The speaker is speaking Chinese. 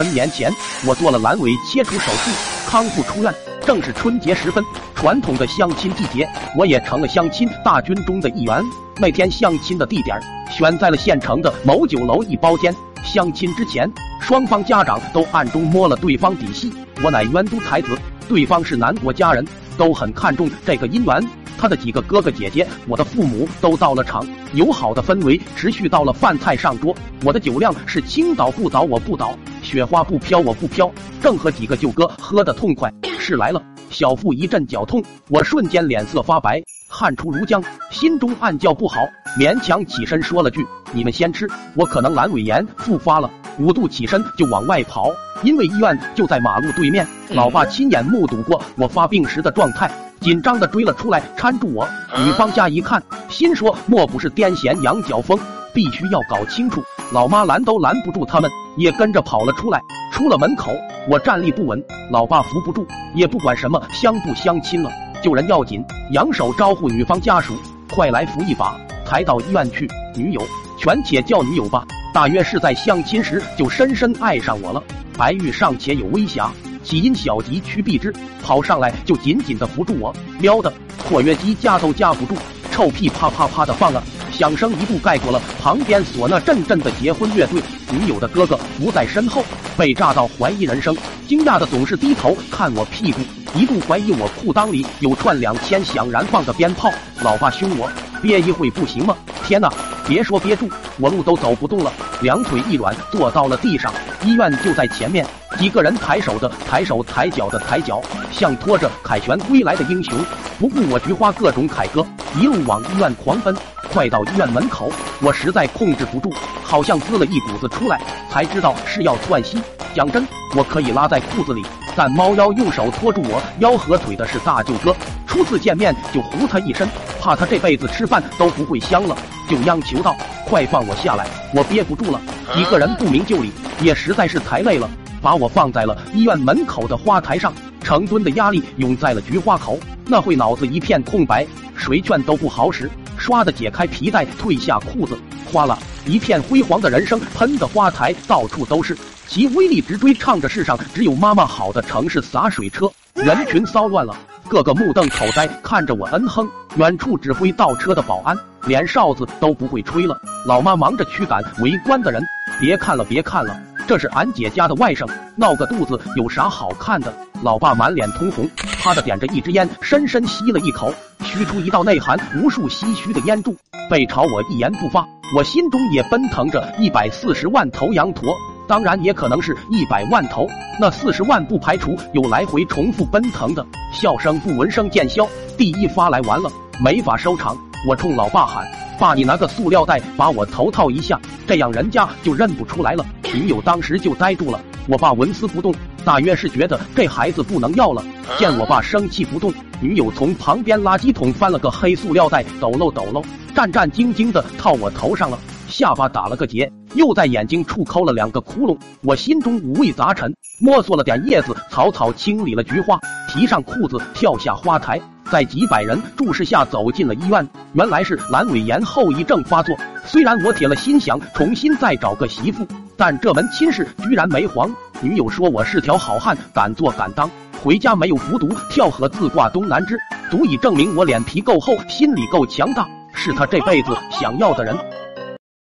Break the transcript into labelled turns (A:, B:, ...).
A: 三年前，我做了阑尾切除手术，康复出院。正是春节时分，传统的相亲季节，我也成了相亲大军中的一员。那天相亲的地点选在了县城的某酒楼一包间。相亲之前，双方家长都暗中摸了对方底细。我乃渊都才子，对方是南国家人，都很看重这个姻缘。他的几个哥哥姐姐，我的父母都到了场，友好的氛围持续到了饭菜上桌。我的酒量是青岛不倒我不倒，雪花不飘我不飘，正和几个舅哥喝得痛快。事来了，小腹一阵绞痛，我瞬间脸色发白，汗出如浆，心中暗叫不好，勉强起身说了句：“你们先吃，我可能阑尾炎复发了。”五度起身就往外跑，因为医院就在马路对面。老爸亲眼目睹过我发病时的状态。紧张的追了出来，搀住我。女方家一看，心说莫不是癫痫羊角风，必须要搞清楚。老妈拦都拦不住他们，也跟着跑了出来。出了门口，我站立不稳，老爸扶不住，也不管什么相不相亲了，救人要紧。扬手招呼女方家属，快来扶一把，抬到医院去。女友，全且叫女友吧。大约是在相亲时就深深爱上我了。白玉尚且有微瑕。起因小疾趋避之，跑上来就紧紧的扶住我，喵的括约肌夹都夹不住，臭屁啪啪啪的放了，响声一度盖过了旁边唢呐阵阵的结婚乐队。女友的哥哥扶在身后，被炸到怀疑人生，惊讶的总是低头看我屁股，一度怀疑我裤裆里有串两千响燃放的鞭炮。老爸凶我，憋一会不行吗？天哪，别说憋住，我路都走不动了，两腿一软坐到了地上。医院就在前面。几个人抬手的抬手，抬脚的抬脚，像拖着凯旋归来的英雄，不顾我菊花各种凯歌，一路往医院狂奔。快到医院门口，我实在控制不住，好像滋了一股子出来，才知道是要窜稀。讲真，我可以拉在裤子里，但猫妖用手托住我腰和腿的是大舅哥，初次见面就糊他一身，怕他这辈子吃饭都不会香了，就央求道：“快放我下来，我憋不住了。”一个人不明就里，也实在是太累了。把我放在了医院门口的花台上，成吨的压力涌在了菊花口，那会脑子一片空白，谁劝都不好使。唰的解开皮带，褪下裤子，哗啦，一片辉煌的人生喷的花台到处都是，其威力直追唱着世上只有妈妈好的城市洒水车，人群骚乱了，个个目瞪口呆看着我嗯哼。远处指挥倒车的保安连哨子都不会吹了，老妈忙着驱赶围观的人，别看了，别看了。这是俺姐家的外甥，闹个肚子有啥好看的？老爸满脸通红，啪的点着一支烟，深深吸了一口，驱出一道内含无数唏嘘的烟柱，背朝我一言不发。我心中也奔腾着一百四十万头羊驼，当然也可能是一百万头。那四十万不排除有来回重复奔腾的。笑声不闻声渐消，第一发来完了，没法收场。我冲老爸喊。爸，你拿个塑料袋把我头套一下，这样人家就认不出来了。女友当时就呆住了。我爸纹丝不动，大约是觉得这孩子不能要了。见我爸生气不动，女友从旁边垃圾桶翻了个黑塑料袋，抖搂抖搂，战战兢兢的套我头上了。下巴打了个结，又在眼睛处抠了两个窟窿。我心中五味杂陈，摸索了点叶子，草草清理了菊花，提上裤子跳下花台。在几百人注视下走进了医院，原来是阑尾炎后遗症发作。虽然我铁了心想重新再找个媳妇，但这门亲事居然没黄。女友说我是条好汉，敢做敢当，回家没有服毒，跳河自挂东南枝，足以证明我脸皮够厚，心里够强大，是他这辈子想要的人。